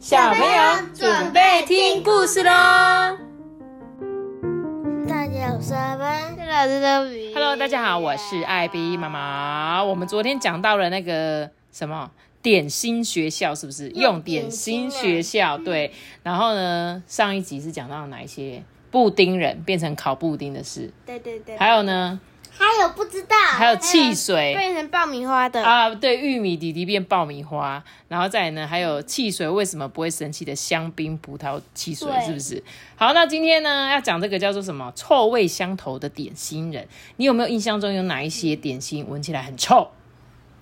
小朋友准备听故事喽！大家好，我是阿班，老师周比。Hello，大家好，我是艾比妈妈。我们昨天讲到了那个什么点心学校，是不是？用点心学校对。然后呢，上一集是讲到哪一些布丁人变成烤布丁的事，对对对，还有呢，还有不知道，还有汽水。变成爆米花的，啊，对，玉米弟弟变爆米花，然后再来呢，还有汽水为什么不会生气的香槟葡萄汽水，是不是？好，那今天呢要讲这个叫做什么？臭味相投的点心人，你有没有印象中有哪一些点心闻起来很臭？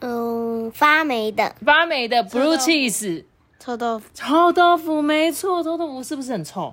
嗯，发霉的。发霉的 blue cheese 臭豆腐，臭豆腐，没错，臭豆腐是不是很臭？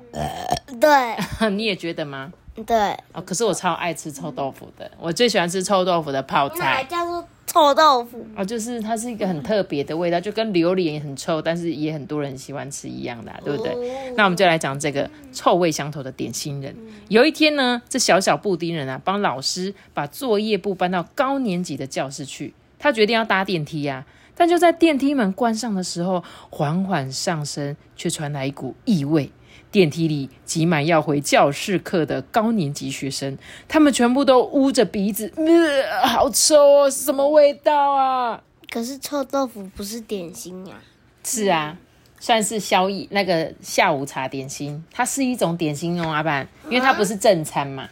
对。你也觉得吗？对，哦，可是我超爱吃臭豆腐的，我最喜欢吃臭豆腐的泡菜。叫做臭豆腐，哦，就是它是一个很特别的味道，就跟榴莲很臭，但是也很多人喜欢吃一样的、啊，对不对？哦那我们就来讲这个臭味相投的点心人。有一天呢，这小小布丁人啊，帮老师把作业簿搬到高年级的教室去。他决定要搭电梯呀、但就在电梯门关上的时候，缓缓上升，却传来一股异味。电梯里挤满要回教室课的高年级学生，他们全部都捂着鼻子，呃，好臭哦，是什么味道啊？可是臭豆腐不是点心啊，是啊，算是宵夜那个下午茶点心，它是一种点心哦，阿板，因为它不是正餐嘛，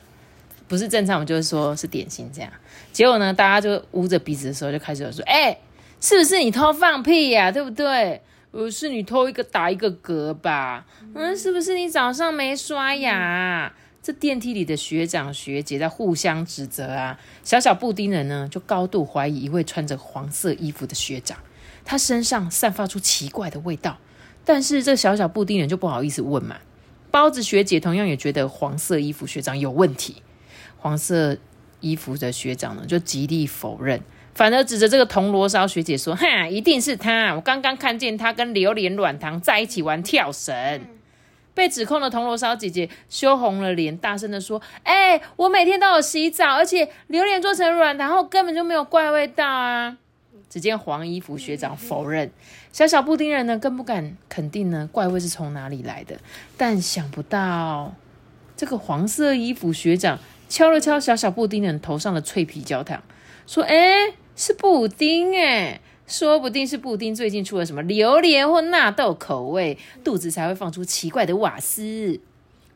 不是正餐，我们就会说是点心这样。结果呢，大家就捂着鼻子的时候，就开始有说：“哎、是不是你偷放屁呀、对不对？呃，是你偷一个打一个嗝吧？嗯，是不是你早上没刷牙、这电梯里的学长学姐在互相指责啊，小小布丁人呢就高度怀疑一位穿着黄色衣服的学长。他身上散发出奇怪的味道，但是这小小布丁人就不好意思问嘛。包子学姐同样也觉得黄色衣服学长有问题，黄色衣服的学长呢就极力否认，反而指着这个铜锣烧学姐说：“哈，一定是他！我刚刚看见他跟榴莲软糖在一起玩跳绳。被指控的铜锣烧姐姐羞红了脸，大声的说：“哎、我每天都有洗澡，而且榴莲做成软糖后根本就没有怪味道啊！”只见黄衣服学长否认，小小布丁人呢更不敢肯定呢怪味是从哪里来的。但想不到，这个黄色衣服学长敲了敲小小布丁人头上的脆皮焦糖，说：“哎，是布丁哎，说不定是布丁最近出了什么榴莲或纳豆口味，肚子才会放出奇怪的瓦斯。”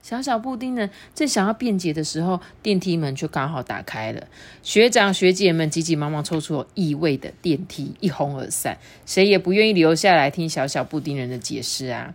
小小布丁呢，正想要辩解的时候，电梯门却刚好打开了。学长学姐们急急忙忙抽出有异味的电梯，一哄而散，谁也不愿意留下来听小小布丁人的解释啊。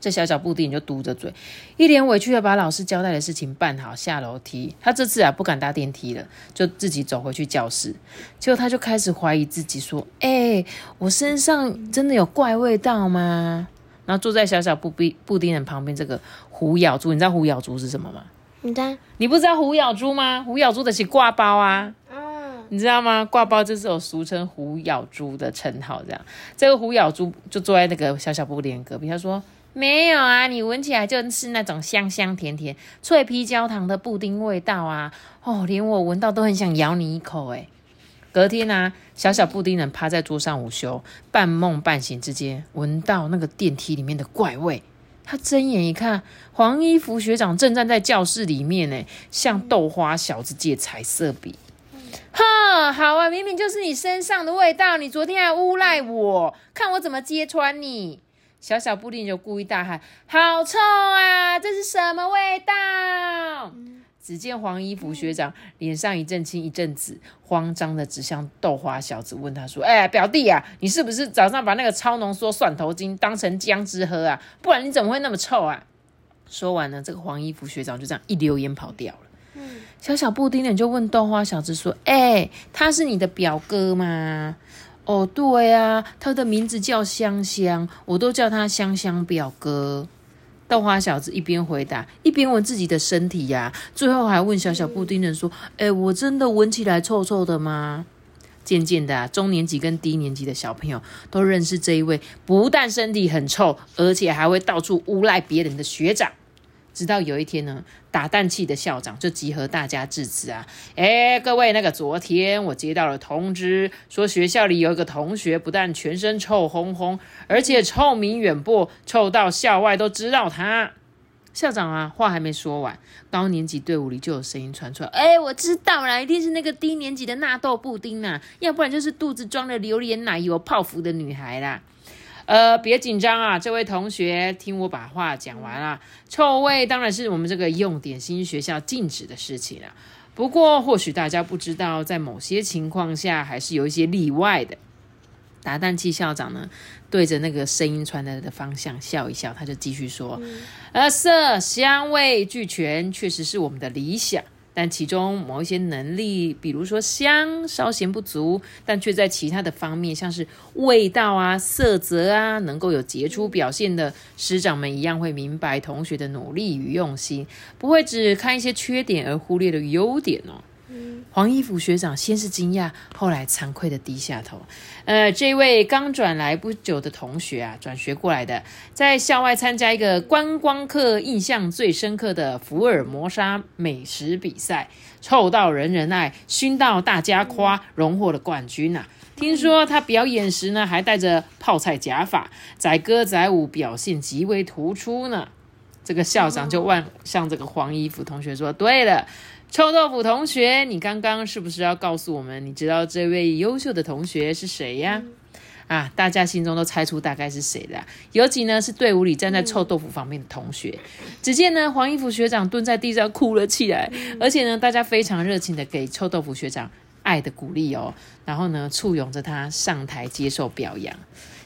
这小小布丁就嘟着嘴，一脸委屈的把老师交代的事情办好，下楼梯。他这次啊不敢搭电梯了，就自己走回去教室。结果他就开始怀疑自己，说：“哎、我身上真的有怪味道吗？”然后坐在小小布丁布丁人旁边这个虎咬猪，你知道虎咬猪是什么吗？你知道，你不知道虎咬猪吗？虎咬猪的是挂包啊。嗯，你知道吗？挂包就是有俗称虎咬猪的称号，这样。这个虎咬猪就坐在那个小小布丁隔壁，他说：“没有啊，你闻起来就是那种香香甜甜、脆皮焦糖的布丁味道啊！哦，连我闻到都很想咬你一口诶。隔天啊，小小布丁人趴在桌上午休，半梦半醒之间，闻到那个电梯里面的怪味。他睁眼一看，黄衣服学长正站在教室里面呢，向豆花小子借彩色笔。哼，好啊，明明就是你身上的味道，你昨天还诬赖我，看我怎么揭穿你！小小布丁就故意大喊：“好臭啊！这是什么味道？”只见黄衣服学长脸上一阵青一阵紫，慌张的指向豆花小子，问他说：“哎、表弟啊，你是不是早上把那个超浓缩蒜头精当成姜汁喝啊？不然你怎么会那么臭啊？”说完呢，这个黄衣服学长就这样一溜烟跑掉了。嗯小小布丁呢就问豆花小子说：“哎、他是你的表哥吗？”哦，对啊，他的名字叫香香，我都叫他香香表哥。豆花小子一边回答，一边闻自己的身体呀、最后还问小小布丁人说：“哎、我真的闻起来臭臭的吗？”渐渐的啊，中年级跟低年级的小朋友都认识这一位不但身体很臭，而且还会到处诬赖别人的学长。直到有一天呢，打蛋器的校长就集合大家致辞啊，哎，各位，那个昨天我接到了通知，说学校里有一个同学不但全身臭烘烘，而且臭名远播，臭到校外都知道他。校长啊，话还没说完，高年级队伍里就有声音传出来，哎，我知道啦，一定是那个低年级的纳豆布丁呐，要不然就是肚子装了榴莲奶油泡芙的女孩啦。呃，别紧张啊，这位同学，听我把话讲完啊。臭味当然是我们这个用点心学校禁止的事情了。不过，或许大家不知道，在某些情况下还是有一些例外的。达蛋器校长呢，对着那个声音传来的方向笑一笑，他就继续说：“呃，色香味俱全，确实是我们的理想。”但其中某一些能力，比如说香稍嫌不足，但却在其他的方面，像是味道啊、色泽啊，能够有杰出表现的师长们一样，会明白同学的努力与用心，不会只看一些缺点而忽略了优点哦。黄衣服学长先是惊讶，后来惭愧的低下头。呃，这位刚转来不久的同学啊，转学过来的，在校外参加一个观光客印象最深刻的福尔摩沙美食比赛，臭到人人爱，熏到大家夸，荣获了冠军呐。听说他表演时呢，还戴着泡菜假发，载歌载舞，表现极为突出呢。这个校长就问向这个黄衣服同学说：“对了。”臭豆腐同学，你刚刚是不是要告诉我们，你知道这位优秀的同学是谁呀？啊，大家心中都猜出大概是谁了。尤其呢是队伍里站在臭豆腐旁边的同学。只见呢黄衣服学长蹲在地上哭了起来，而且呢大家非常热情的给臭豆腐学长爱的鼓励哦，然后呢簇拥着他上台接受表扬。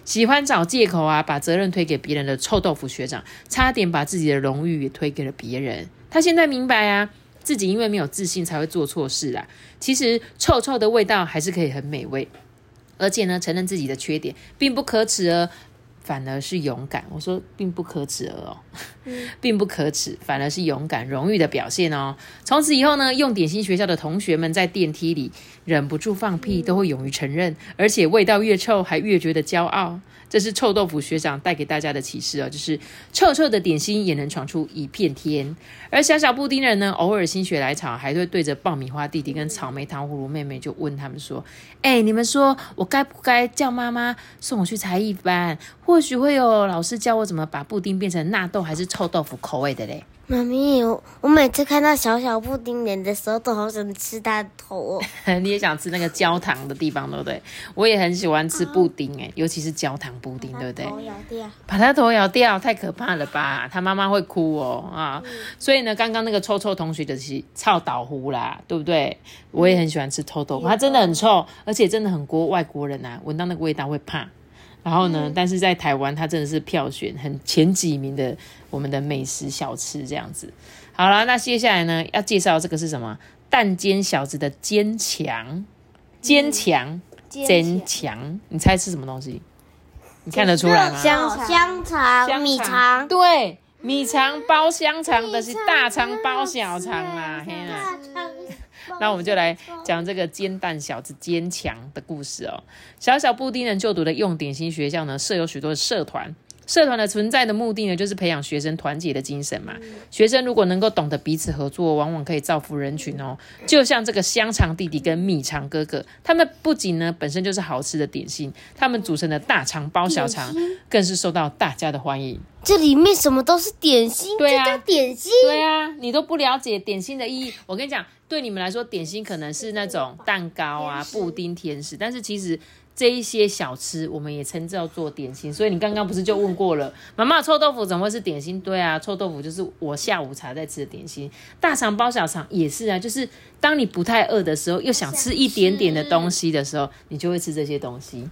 喜欢找借口啊，把责任推给别人的臭豆腐学长，差点把自己的荣誉也推给了别人。他现在明白啊。自己因为没有自信才会做错事啊！其实臭臭的味道还是可以很美味，而且呢，承认自己的缺点并不可耻哦，反而是勇敢。我说并不可耻哦，并不可耻，反而是勇敢、荣誉的表现哦。从此以后呢，用点心学校的同学们在电梯里忍不住放屁，都会勇于承认，而且味道越臭还越觉得骄傲。这是臭豆腐学长带给大家的启示哦，就是臭臭的点心也能闯出一片天。而小小布丁人呢，偶尔心血来潮，还会对着爆米花弟弟跟草莓糖葫芦妹妹就问他们说：“哎，你们说我该不该叫妈妈送我去才艺班？或许会有老师教我怎么把布丁变成纳豆还是臭豆腐口味的嘞。”妈咪，我我每次看到小小布丁脸的时候，都好想吃它的头。你也想吃那个焦糖的地方，对不对？我也很喜欢吃布丁，哎，尤其是焦糖布丁，对不对？头咬掉，把它头咬掉，太可怕了吧？他妈妈会哭哦啊！所以呢，刚刚那个臭臭同学就是臭倒糊啦，对不对？我也很喜欢吃臭豆腐，它真的很臭，而且真的很国外国人啊，闻到那个味道会怕。然后呢？但是在台湾，它真的是票选很前几名的我们的美食小吃这样子。好了，那接下来呢，要介绍这个是什么？蛋煎小子的坚强，坚强，坚强。你猜是什么东西？你看得出来吗？香香肠、米肠，对，米肠包香肠的是大肠包小肠啦，天啊！那我们就来讲这个煎蛋小子坚强的故事哦。小小布丁人就读的用点心学校呢，设有许多的社团。社团的存在的目的呢，就是培养学生团结的精神嘛。学生如果能够懂得彼此合作，往往可以造福人群哦。就像这个香肠弟弟跟米肠哥哥，他们不仅呢本身就是好吃的点心，他们组成的大肠包小肠，更是受到大家的欢迎。这里面什么都是点心，对啊，叫点心。对啊，你都不了解点心的意义。我跟你讲，对你们来说，点心可能是那种蛋糕啊、布丁、甜食，但是其实。这一些小吃，我们也称叫做点心。所以你刚刚不是就问过了，妈妈臭豆腐怎么会是点心？对啊，臭豆腐就是我下午茶在吃的点心。大肠包小肠也是啊，就是当你不太饿的时候，又想吃一点点的东西的时候，你就会吃这些东西。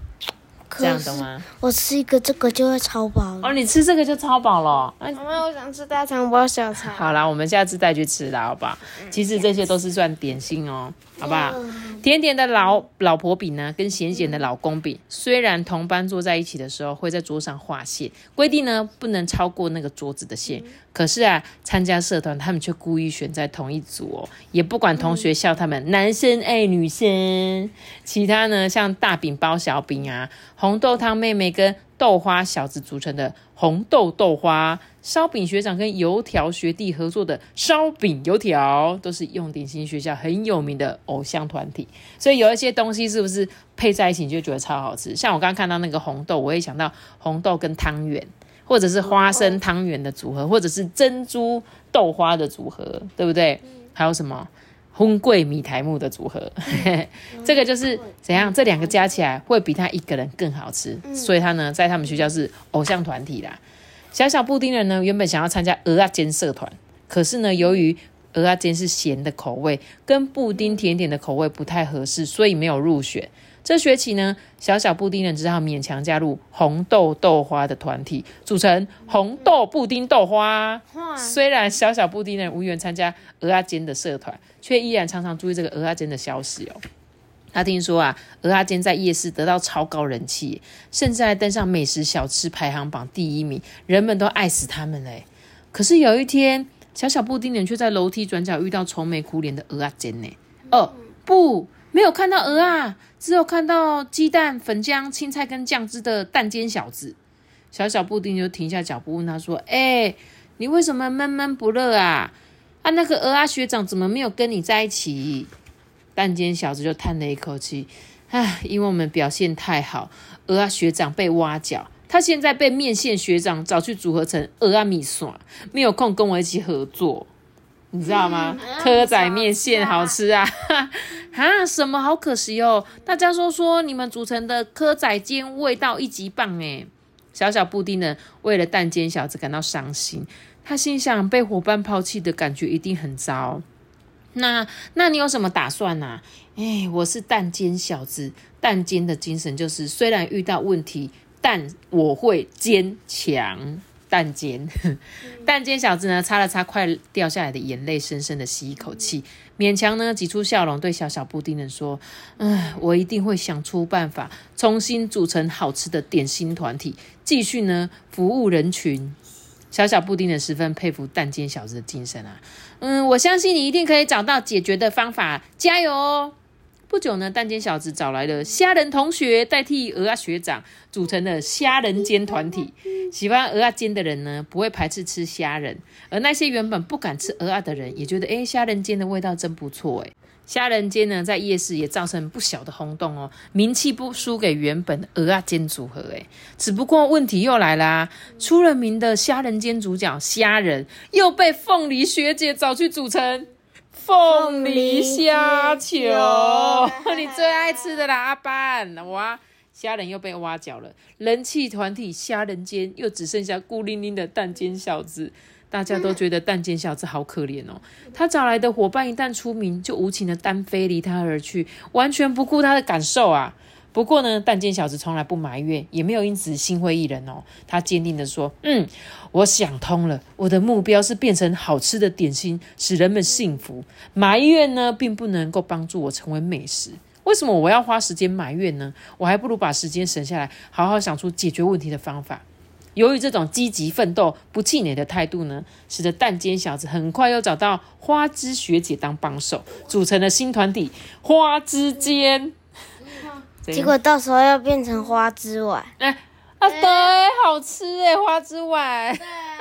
这样懂吗？我吃一个这个就会超饱哦，你吃这个就超饱了。妈妈，我想吃大肠包小肠。好啦，我们下次再去吃啦，好不好？其实这些都是算点心哦，好不好？甜甜的老老婆饼呢，跟咸咸的老公饼，虽然同班坐在一起的时候会在桌上画线，规定呢不能超过那个桌子的线，可是啊，参加社团他们却故意选在同一组哦，也不管同学笑他们男生爱女生。其他呢，像大饼包小饼啊，红豆汤妹妹跟。豆花小子组成的红豆豆花，烧饼学长跟油条学弟合作的烧饼油条，都是用点心学校很有名的偶像团体。所以有一些东西是不是配在一起你就觉得超好吃？像我刚刚看到那个红豆，我会想到红豆跟汤圆，或者是花生汤圆的组合，或者是珍珠豆花的组合，对不对？还有什么？烘桂米苔木的组合，这个就是怎样？这两个加起来会比他一个人更好吃，所以他呢，在他们学校是偶像团体啦。小小布丁人呢，原本想要参加鹅啊煎社团，可是呢，由于鹅啊煎是咸的口味，跟布丁甜点的口味不太合适，所以没有入选。这学期呢，小小布丁人只好勉强加入红豆豆花的团体，组成红豆布丁豆花。虽然小小布丁人无缘参加鹅阿坚的社团，却依然常常注意这个鹅阿坚的消息哦。他听说啊，鹅阿坚在夜市得到超高人气，甚至还登上美食小吃排行榜第一名，人们都爱死他们嘞。可是有一天，小小布丁人却在楼梯转角遇到愁眉苦脸的鹅阿坚呢。哦，不。没有看到鹅啊，只有看到鸡蛋、粉浆、青菜跟酱汁的蛋煎小子。小小布丁就停下脚步问他说：“哎，你为什么闷闷不乐啊？啊，那个鹅啊学长怎么没有跟你在一起？”蛋煎小子就叹了一口气：“唉，因为我们表现太好，鹅啊学长被挖角，他现在被面线学长找去组合成鹅啊米线，没有空跟我一起合作。”你知道吗？蚵仔面线好吃啊！哈，什么好可惜哦！大家说说你们组成的蚵仔煎味道一级棒诶小小布丁呢，为了蛋煎小子感到伤心。他心想，被伙伴抛弃的感觉一定很糟。那，那你有什么打算呢？哎，我是蛋煎小子，蛋煎的精神就是，虽然遇到问题，但我会坚强。蛋煎，蛋煎小子呢，擦了擦快掉下来的眼泪，深深的吸一口气，勉强呢挤出笑容，对小小布丁人说：“嗯，我一定会想出办法，重新组成好吃的点心团体，继续呢服务人群。”小小布丁人十分佩服蛋煎小子的精神啊！嗯，我相信你一定可以找到解决的方法，加油哦！不久呢，蛋煎小子找来了虾仁同学代替鹅啊学长，组成了虾仁煎团体。喜欢鹅啊煎的人呢，不会排斥吃虾仁；而那些原本不敢吃鹅啊的人，也觉得哎，虾仁煎的味道真不错哎。虾仁煎呢，在夜市也造成不小的轰动哦，名气不输给原本的鹅啊煎组合哎。只不过问题又来啦，出了名的虾仁煎主角虾仁，又被凤梨学姐找去组成。凤梨虾球，你最爱吃的啦，阿班！哇，虾人又被挖角了，人气团体虾人间又只剩下孤零零的蛋煎小子，大家都觉得蛋煎小子好可怜哦。他找来的伙伴一旦出名，就无情的单飞离他而去，完全不顾他的感受啊。不过呢，蛋煎小子从来不埋怨，也没有因此心灰意冷哦。他坚定的说：“嗯，我想通了，我的目标是变成好吃的点心，使人们幸福。埋怨呢，并不能够帮助我成为美食。为什么我要花时间埋怨呢？我还不如把时间省下来，好好想出解决问题的方法。由于这种积极奋斗、不气馁的态度呢，使得蛋煎小子很快又找到花枝学姐当帮手，组成了新团体——花枝煎。”结果到时候要变成花枝丸，哎，啊对，好吃哎，花枝丸。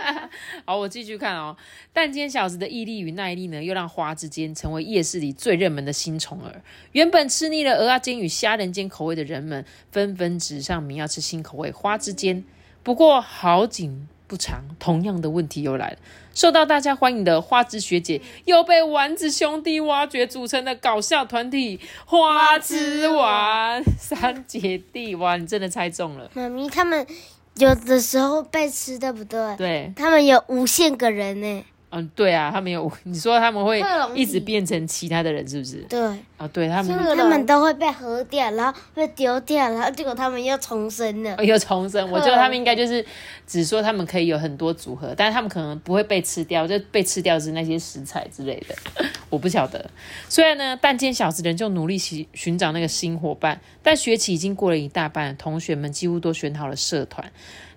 好，我继续看哦。蛋煎小子的毅力与耐力呢，又让花枝煎成为夜市里最热门的新宠儿。原本吃腻了鹅啊煎与虾仁煎口味的人们，纷纷指上名要吃新口味花枝煎。不过好景。不长，同样的问题又来了。受到大家欢迎的花枝学姐，又被丸子兄弟挖掘组成的搞笑团体花枝丸三姐弟。哇，你真的猜中了，妈咪他们有的时候被吃，对不对？对，他们有无限个人呢。嗯，对啊，他们有 你说他们会一直变成其他的人，是不是？对啊，对他们，他们都会被喝掉，然后被丢掉，然后结果他们又重生了，又重生。我觉得他们应该就是只说他们可以有很多组合，但是他们可能不会被吃掉，就被吃掉是那些食材之类的，我不晓得。虽然呢，但见小子人就努力寻寻找那个新伙伴，但学期已经过了一大半，同学们几乎都选好了社团，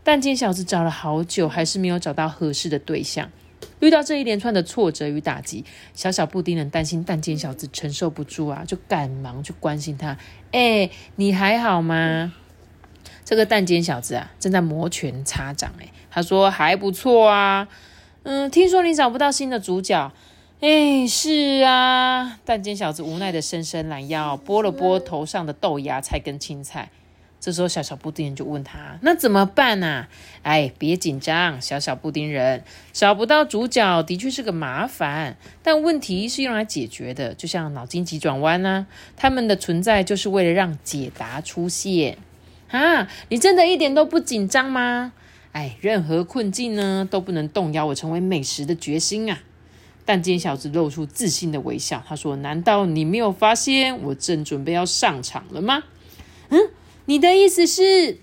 但见小子找了好久，还是没有找到合适的对象。遇到这一连串的挫折与打击，小小布丁人担心蛋煎小子承受不住啊，就赶忙去关心他。哎，你还好吗？这个蛋煎小子啊，正在摩拳擦掌。哎，他说还不错啊。嗯，听说你找不到新的主角。哎，是啊。蛋煎小子无奈的伸伸懒腰，拨了拨头上的豆芽菜跟青菜。这时候，小小布丁人就问他：“那怎么办呢？”哎，别紧张，小小布丁人找不到主角的确是个麻烦，但问题是用来解决的，就像脑筋急转弯呢。他们的存在就是为了让解答出现。啊，你真的一点都不紧张吗？哎，任何困境呢都不能动摇我成为美食的决心啊！但尖小子露出自信的微笑，他说：“难道你没有发现我正准备要上场了吗？”嗯。你的意思是，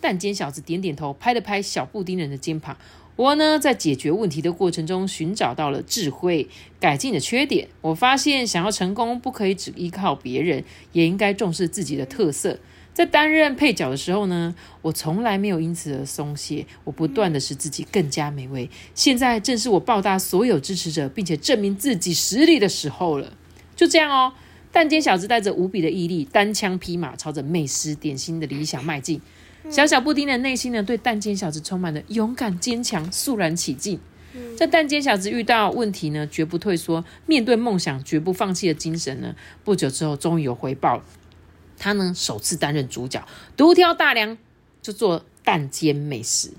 蛋尖小子点点头，拍了拍小布丁人的肩膀。我呢，在解决问题的过程中寻找到了智慧，改进了缺点。我发现，想要成功，不可以只依靠别人，也应该重视自己的特色。在担任配角的时候呢，我从来没有因此而松懈，我不断的使自己更加美味。现在正是我报答所有支持者，并且证明自己实力的时候了。就这样哦。蛋尖小子带着无比的毅力，单枪匹马朝着美食点心的理想迈进。小小布丁的内心呢，对蛋煎小子充满了勇敢、坚强、肃然起敬。在蛋煎小子遇到问题呢，绝不退缩，面对梦想绝不放弃的精神呢，不久之后终于有回报了。他呢，首次担任主角，独挑大梁，就做蛋煎美食，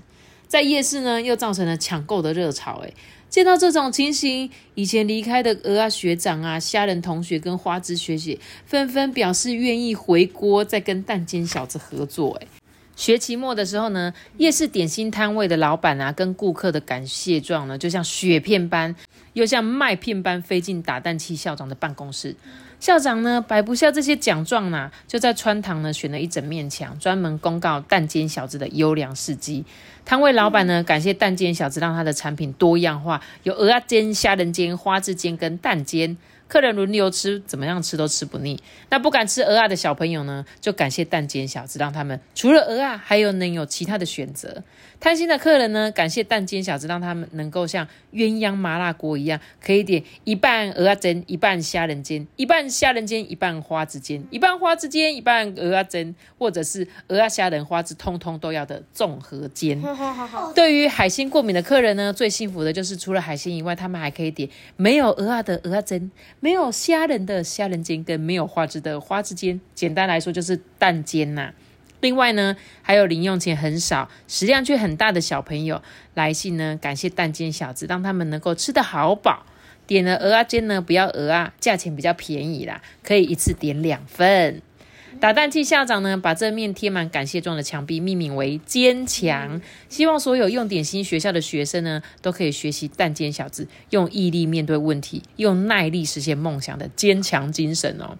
在夜市呢，又造成了抢购的热潮。哎。见到这种情形，以前离开的鹅啊学长啊、虾仁同学跟花枝学姐纷纷表示愿意回锅，再跟蛋煎小子合作。哎，学期末的时候呢，夜市点心摊位的老板啊，跟顾客的感谢状呢，就像雪片般，又像麦片般飞进打蛋器校长的办公室。校长呢，摆不下这些奖状呐，就在穿堂呢选了一整面墙，专门公告蛋煎小子的优良事迹。摊位老板呢，感谢蛋煎小子，让他的产品多样化，有鹅啊煎、虾仁煎、花枝煎跟蛋煎。客人轮流吃，怎么样吃都吃不腻。那不敢吃鹅啊的小朋友呢，就感谢蛋煎小子，让他们除了鹅啊，还有能有其他的选择。贪心的客人呢，感谢蛋煎小子，让他们能够像鸳鸯麻辣锅一样，可以点一半鹅啊煎，一半虾仁煎，一半虾仁煎，一半花枝煎，一半花枝煎，一半鹅啊煎，或者是鹅啊虾仁花枝，通通都要的综合煎。对于海鲜过敏的客人呢，最幸福的就是除了海鲜以外，他们还可以点没有鹅啊的鹅啊煎。没有虾仁的虾仁煎跟没有花枝的花枝煎，简单来说就是蛋煎呐。另外呢，还有零用钱很少、食量却很大的小朋友来信呢，感谢蛋煎小子，让他们能够吃得好饱。点了鹅啊煎呢，不要鹅啊，价钱比较便宜啦，可以一次点两份。打蛋器校长呢，把这面贴满感谢状的墙壁命名为“坚强”，希望所有用点心学校的学生呢，都可以学习蛋煎小子用毅力面对问题、用耐力实现梦想的坚强精神哦。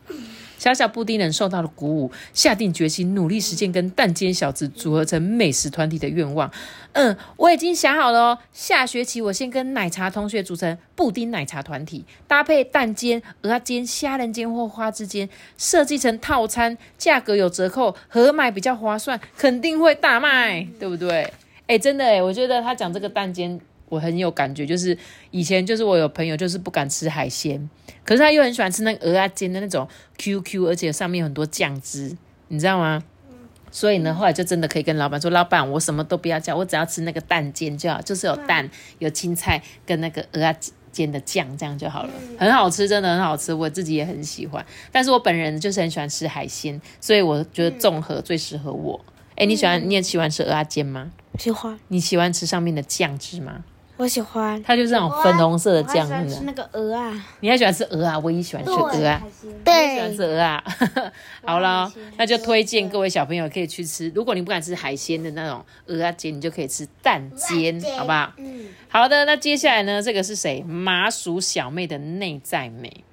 小小布丁人受到了鼓舞，下定决心努力实现跟蛋煎小子组合成美食团体的愿望。嗯，我已经想好了哦。下学期我先跟奶茶同学组成布丁奶茶团体，搭配蛋煎、鹅煎、虾仁煎或花枝煎，设计成套餐，价格有折扣，合买比较划算，肯定会大卖，对不对？哎，真的哎，我觉得他讲这个蛋煎。我很有感觉，就是以前就是我有朋友就是不敢吃海鲜，可是他又很喜欢吃那个鹅啊煎的那种 QQ，而且上面有很多酱汁，你知道吗？所以呢，后来就真的可以跟老板说：“老板，我什么都不要叫，我只要吃那个蛋煎就好，就是有蛋、有青菜跟那个鹅啊煎的酱，这样就好了，很好吃，真的很好吃，我自己也很喜欢。但是我本人就是很喜欢吃海鲜，所以我觉得综合最适合我。哎，你喜欢你也喜欢吃鹅啊煎吗？喜欢。你喜欢吃上面的酱汁吗？我喜欢，它就是那种粉红色的酱，真的。那个鹅啊，你还喜欢吃鹅啊？我也喜欢吃鹅啊，对，喜欢吃鹅啊。好了，那就推荐各位小朋友可以去吃。如果你不敢吃海鲜的那种鹅啊煎，你就可以吃蛋煎，好不好？嗯。好的，那接下来呢？这个是谁？麻薯小妹的内在美，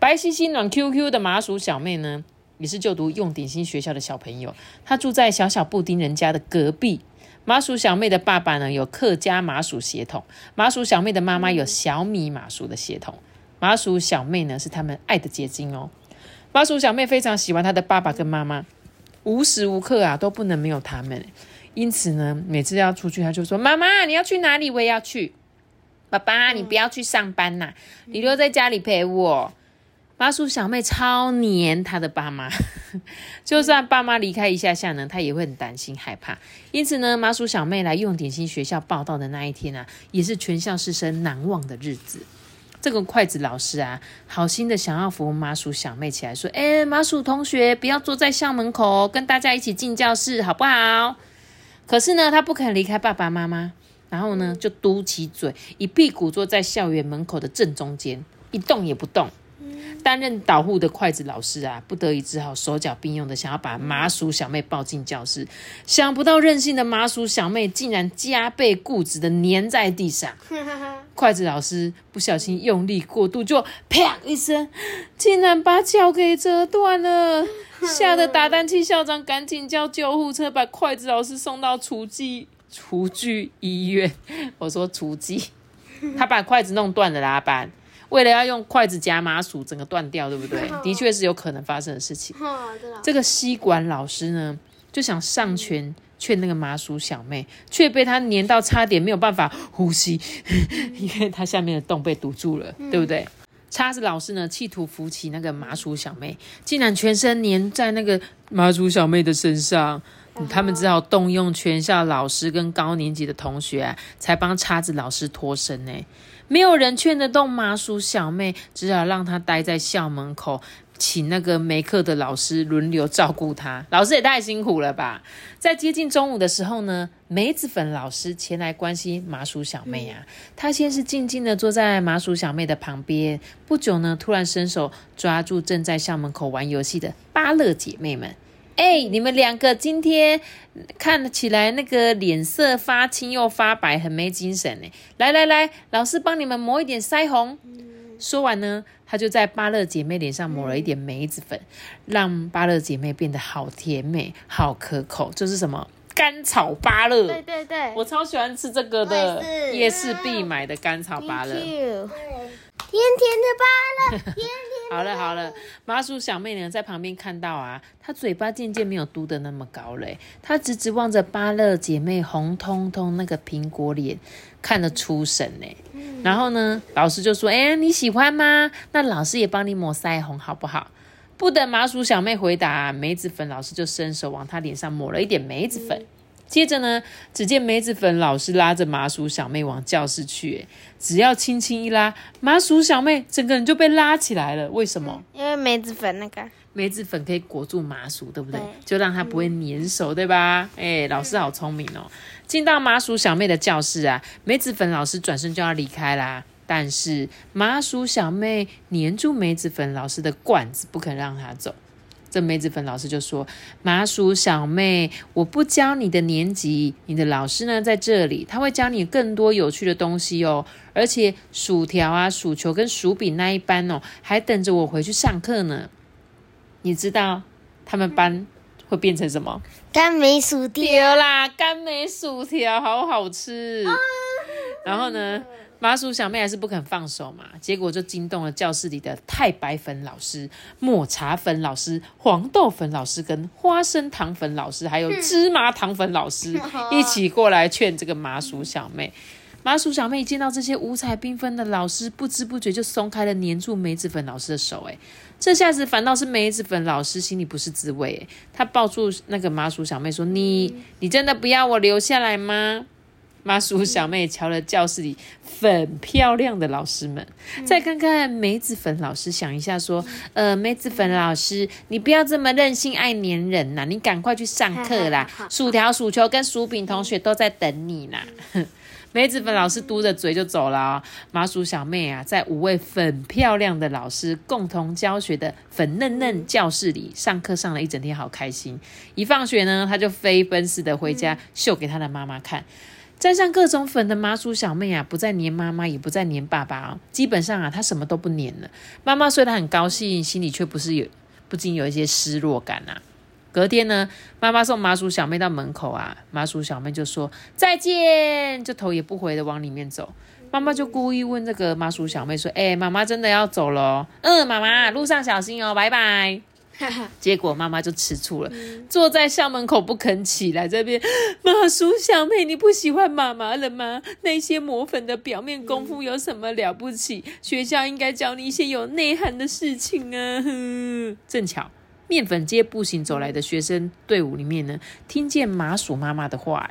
白皙皙暖 Q Q 的麻薯小妹呢，也是就读用点心学校的小朋友，她住在小小布丁人家的隔壁。麻薯小妹的爸爸呢有客家麻薯血统，麻薯小妹的妈妈有小米麻薯的血统。麻薯小妹呢是他们爱的结晶哦。麻薯小妹非常喜欢她的爸爸跟妈妈，无时无刻啊都不能没有他们。因此呢，每次要出去，她就说：“妈妈，你要去哪里？我也要去。”爸爸，你不要去上班呐，你留在家里陪我。麻薯小妹超黏她的爸妈，就算爸妈离开一下下呢，她也会很担心害怕。因此呢，麻薯小妹来用点心学校报道的那一天啊，也是全校师生难忘的日子。这个筷子老师啊，好心的想要扶麻薯小妹起来，说：“哎，麻薯同学，不要坐在校门口，跟大家一起进教室，好不好？”可是呢，他不肯离开爸爸妈妈，然后呢，就嘟起嘴，一屁股坐在校园门口的正中间，一动也不动。担任导护的筷子老师啊，不得已只好手脚并用的想要把麻薯小妹抱进教室，想不到任性的麻薯小妹竟然加倍固执的粘在地上。筷子老师不小心用力过度，就啪一声，竟然把脚给折断了，吓得打蛋器校长赶紧叫救护车把筷子老师送到厨技厨具医院。我说厨技，他把筷子弄断了啦，板。为了要用筷子夹麻薯，整个断掉，对不对？的确是有可能发生的事情。这个吸管老师呢，就想上前劝那个麻薯小妹，却被她粘到差点没有办法呼吸，因为她下面的洞被堵住了，对不对？叉子老师呢，企图扶起那个麻薯小妹，竟然全身粘在那个麻薯小妹的身上。他们只好动用全校老师跟高年级的同学，才帮叉子老师脱身呢。没有人劝得动麻薯小妹，只好让她待在校门口，请那个没课的老师轮流照顾她。老师也太辛苦了吧！在接近中午的时候呢，梅子粉老师前来关心麻薯小妹啊。他先是静静的坐在麻薯小妹的旁边，不久呢，突然伸手抓住正在校门口玩游戏的芭乐姐妹们。哎，你们两个今天看起来那个脸色发青又发白，很没精神呢。来来来，老师帮你们抹一点腮红。说完呢，他就在芭乐姐妹脸上抹了一点梅子粉，让芭乐姐妹变得好甜美、好可口。就是什么？甘草芭乐。对对对，我超喜欢吃这个的，夜市必买的甘草芭乐。甜甜的芭乐，甜甜。好了好了，麻薯小妹呢在旁边看到啊，她嘴巴渐渐没有嘟的那么高嘞，她直直望着芭乐姐妹红彤彤那个苹果脸，看得出神呢。然后呢，老师就说：“哎，你喜欢吗？那老师也帮你抹腮红好不好？”不等麻薯小妹回答，梅子粉老师就伸手往她脸上抹了一点梅子粉。接着呢，只见梅子粉老师拉着麻薯小妹往教室去，只要轻轻一拉，麻薯小妹整个人就被拉起来了。为什么？因为梅子粉那个梅子粉可以裹住麻薯，对不对？就让它不会粘手，对吧？哎，老师好聪明哦！进到麻薯小妹的教室啊，梅子粉老师转身就要离开啦，但是麻薯小妹粘住梅子粉老师的罐子，不肯让她走。这梅子粉老师就说：“麻薯小妹，我不教你的年级，你的老师呢在这里，他会教你更多有趣的东西哦。而且薯条啊、薯球跟薯饼那一班哦，还等着我回去上课呢。你知道他们班会变成什么？干梅薯条啦，干梅薯条好好吃。然后呢？”麻薯小妹还是不肯放手嘛，结果就惊动了教室里的太白粉老师、抹茶粉老师、黄豆粉老师跟花生糖粉老师，还有芝麻糖粉老师 一起过来劝这个麻薯小妹。麻薯小妹一见到这些五彩缤纷的老师，不知不觉就松开了黏住梅子粉老师的手。哎，这下子反倒是梅子粉老师心里不是滋味。他抱住那个麻薯小妹说：“你，你真的不要我留下来吗？”麻薯小妹瞧了教室里粉漂亮的老师们，再看看梅子粉老师，想一下说：“呃，梅子粉老师，你不要这么任性爱粘人呐，你赶快去上课啦！薯条、薯球跟薯饼同学都在等你啦。”梅子粉老师嘟着嘴就走了。麻薯小妹啊，在五位粉漂亮的老师共同教学的粉嫩嫩教室里上课，上了一整天，好开心。一放学呢，她就飞奔似的回家秀给她的妈妈看。沾上各种粉的麻薯小妹啊，不再黏妈妈，也不再黏爸爸哦。基本上啊，她什么都不黏了。妈妈虽然很高兴，心里却不是有不禁有一些失落感呐。隔天呢，妈妈送麻薯小妹到门口啊，麻薯小妹就说再见，就头也不回的往里面走。妈妈就故意问这个麻薯小妹说：“哎，妈妈真的要走了？嗯，妈妈路上小心哦，拜拜。” 结果妈妈就吃醋了，坐在校门口不肯起来。这边，马叔小妹，你不喜欢妈妈了吗？那些抹粉的表面功夫有什么了不起？学校应该教你一些有内涵的事情啊！正巧。面粉街步行走来的学生队伍里面呢，听见麻薯妈妈的话，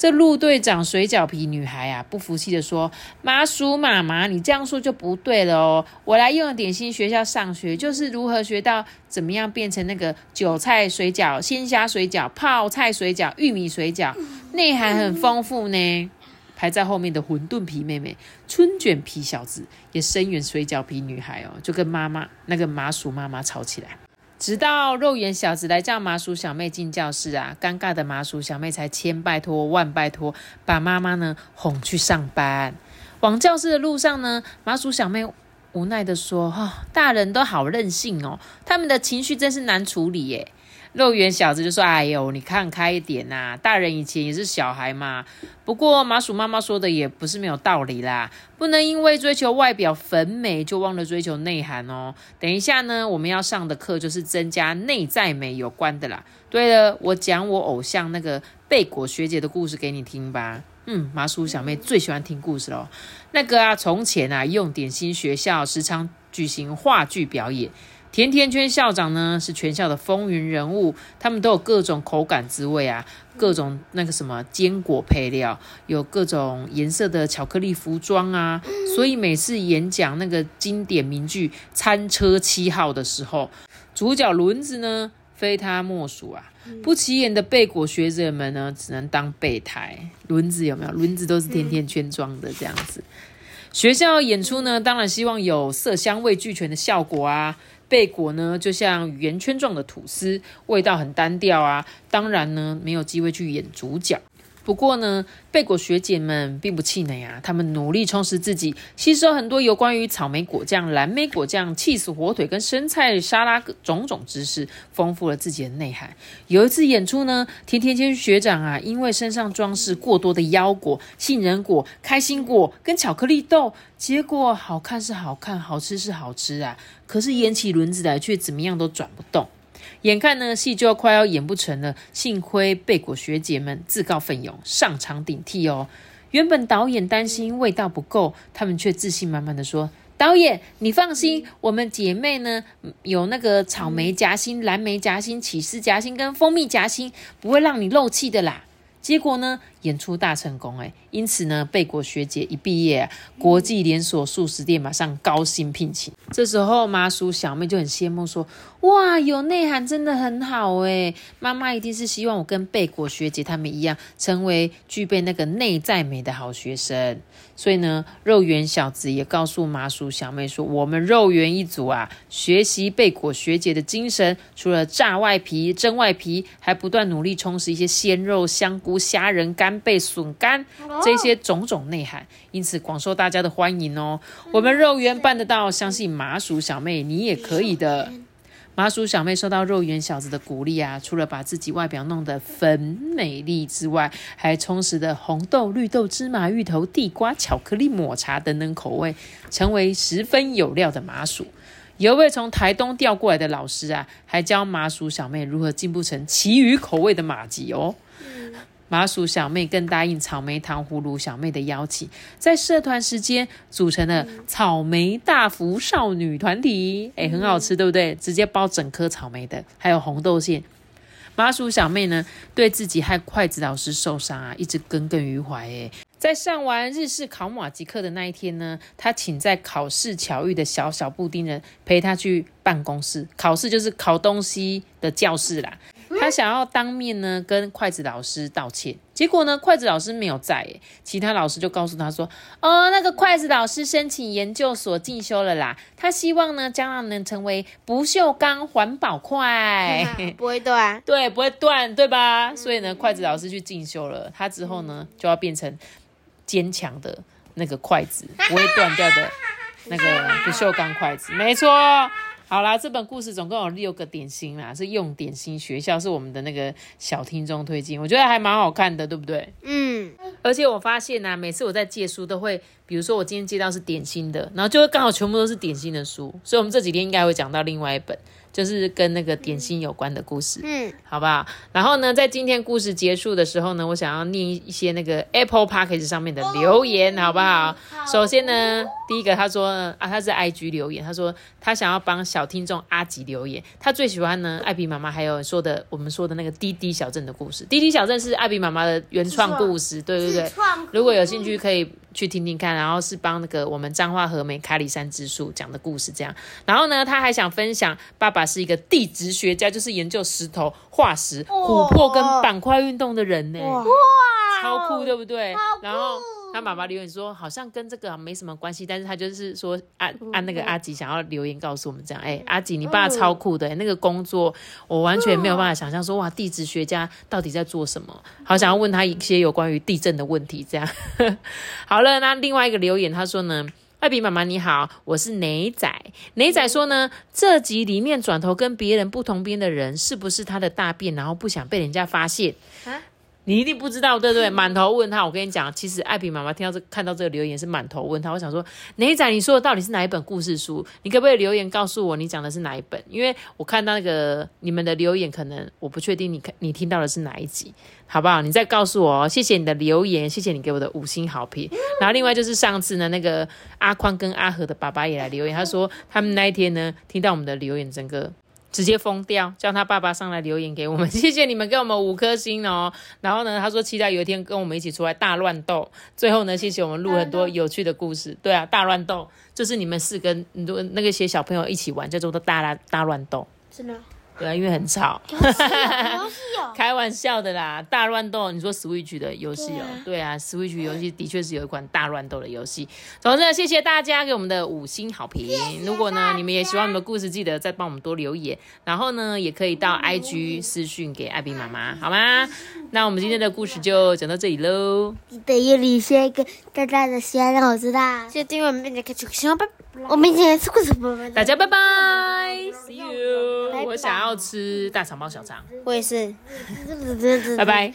这陆队长水饺皮女孩啊，不服气的说：“麻薯妈妈，你这样说就不对了哦！我来用点心学校上学，就是如何学到怎么样变成那个韭菜水饺、鲜虾水饺、泡菜水饺、玉米水饺，内涵很丰富呢。”排在后面的馄饨皮妹妹、春卷皮小子也声援水饺皮女孩哦，就跟妈妈那个麻薯妈妈吵起来。直到肉眼小子来叫麻薯小妹进教室啊，尴尬的麻薯小妹才千拜托万拜托，把妈妈呢哄去上班。往教室的路上呢，麻薯小妹无奈的说：“哈，大人都好任性哦，他们的情绪真是难处理耶。”肉圆小子就说：“哎呦，你看开一点呐，大人以前也是小孩嘛。不过麻薯妈妈说的也不是没有道理啦，不能因为追求外表粉美就忘了追求内涵哦。等一下呢，我们要上的课就是增加内在美有关的啦。对了，我讲我偶像那个贝果学姐的故事给你听吧。嗯，麻薯小妹最喜欢听故事喽。那个啊，从前啊，用点心学校时常举行话剧表演。”甜甜圈校长呢是全校的风云人物，他们都有各种口感滋味啊，各种那个什么坚果配料，有各种颜色的巧克力服装啊，所以每次演讲那个经典名句《餐车七号》的时候，主角轮子呢非他莫属啊。不起眼的贝果学者们呢只能当备胎，轮子有没有？轮子都是甜甜圈装的这样子。学校演出呢，当然希望有色香味俱全的效果啊。贝果呢，就像圆圈状的吐司，味道很单调啊。当然呢，没有机会去演主角。不过呢，贝果学姐们并不气馁啊，她们努力充实自己，吸收很多有关于草莓果酱、蓝莓果酱、气死火腿跟生菜沙拉种种知识，丰富了自己的内涵。有一次演出呢，甜甜圈学长啊，因为身上装饰过多的腰果、杏仁果、开心果跟巧克力豆，结果好看是好看，好吃是好吃啊，可是演起轮子来却怎么样都转不动。眼看呢戏就要快要演不成了，幸亏贝果学姐们自告奋勇上场顶替哦。原本导演担心味道不够，他们却自信满满的说：“导演，你放心，我们姐妹呢有那个草莓夹心、蓝莓夹心、起司夹心跟蜂蜜夹心，不会让你漏气的啦。”结果呢，演出大成功哎，因此呢，贝果学姐一毕业，国际连锁素食店马上高薪聘请。这时候，麻薯小妹就很羡慕说：“哇，有内涵真的很好哎，妈妈一定是希望我跟贝果学姐他们一样，成为具备那个内在美的好学生。”所以呢，肉圆小子也告诉麻薯小妹说：“我们肉圆一族啊，学习贝果学姐的精神，除了炸外皮、蒸外皮，还不断努力充实一些鲜肉、香菇、虾仁、干贝、笋干这些种种内涵，因此广受大家的欢迎哦。我们肉圆办得到，相信麻薯小妹你也可以的。”麻薯小妹受到肉圆小子的鼓励啊，除了把自己外表弄得粉美丽之外，还充实的红豆、绿豆、芝麻、芋头、地瓜、巧克力、抹茶等等口味，成为十分有料的麻薯。有位从台东调过来的老师啊，还教麻薯小妹如何进步成其余口味的马吉哦。麻薯小妹更答应草莓糖葫芦小妹的邀请，在社团时间组成了草莓大福少女团体，哎，很好吃，对不对？直接包整颗草莓的，还有红豆馅。麻薯小妹呢，对自己害筷子老师受伤啊，一直耿耿于怀。哎，在上完日式考马吉课的那一天呢，她请在考试巧遇的小小布丁人陪她去办公室考试，就是考东西的教室啦。他想要当面呢跟筷子老师道歉，结果呢筷子老师没有在，其他老师就告诉他说：“哦，那个筷子老师申请研究所进修了啦，他希望呢将来能成为不锈钢环保筷，不会断，对，不会断，对吧？所以呢筷子老师去进修了，他之后呢就要变成坚强的那个筷子，不会断掉的那个不锈钢筷子，没错。”好啦，这本故事总共有六个点心啦，是用点心学校，是我们的那个小听众推荐，我觉得还蛮好看的，对不对？嗯。而且我发现呢，每次我在借书都会，比如说我今天借到是点心的，然后就会刚好全部都是点心的书，所以我们这几天应该会讲到另外一本就是跟那个点心有关的故事。嗯，好不好？然后呢，在今天故事结束的时候呢，我想要念一些那个 Apple p a c k a g e 上面的留言，好不好？首先呢，第一个他说啊，他是 IG 留言，他说他想要帮小听众阿吉留言，他最喜欢呢艾比妈妈还有说的我们说的那个滴滴小镇的故事。滴滴小镇是艾比妈妈的原创故事，对对对。如果有兴趣，可以去听听看。然后是帮那个我们彰化和美卡里山之树讲的故事，这样。然后呢，他还想分享，爸爸是一个地质学家，就是研究石头、化石、琥珀跟板块运动的人呢，哇，超酷，对不对？然后他妈妈留言说，好像跟这个没什么关系，但是他就是说，按按那个阿吉想要留言告诉我们这样，哎，阿吉，你爸超酷的，那个工作我完全没有办法想象，说哇，地质学家到底在做什么？好想要问他一些有关于地震的问题，这样。好了，那另外一个留言他说呢。艾比妈妈你好，我是雷仔。雷仔说呢，这集里面转头跟别人不同边的人，是不是他的大便，然后不想被人家发现？啊你一定不知道，对不对？满头问号。我跟你讲，其实艾比妈妈听到这看到这个留言是满头问号。我想说，雷仔，你说的到底是哪一本故事书？你可不可以留言告诉我，你讲的是哪一本？因为我看到那个你们的留言，可能我不确定你看你听到的是哪一集，好不好？你再告诉我哦。谢谢你的留言，谢谢你给我的五星好评。然后另外就是上次呢，那个阿宽跟阿和的爸爸也来留言，他说他们那一天呢听到我们的留言，整个直接疯掉，叫他爸爸上来留言给我们，谢谢你们给我们五颗星哦。然后呢，他说期待有一天跟我们一起出来大乱斗。最后呢，谢谢我们录很多有趣的故事。对啊，大乱斗就是你们四跟很多那个些小朋友一起玩，叫做的大大大乱斗。真的对啊，因为很吵。游戏有，开玩笑的啦，大乱斗，你说 Switch 的游戏哦、对啊，Switch 游戏的确是有一款大乱斗的游戏。总之呢，谢谢大家给我们的五星好评。如果呢你们也喜欢我们的故事，记得再帮我们多留言，然后呢也可以到 IG 私讯给艾比妈妈，好吗？那我们今天的故事就讲到这里喽，记得有李轩一个大大的先让我知道。谢谢订阅我们并且开启小拜，我们今天是故事播报大家拜拜，See you。我想要吃大肠包小肠，我也是，拜拜。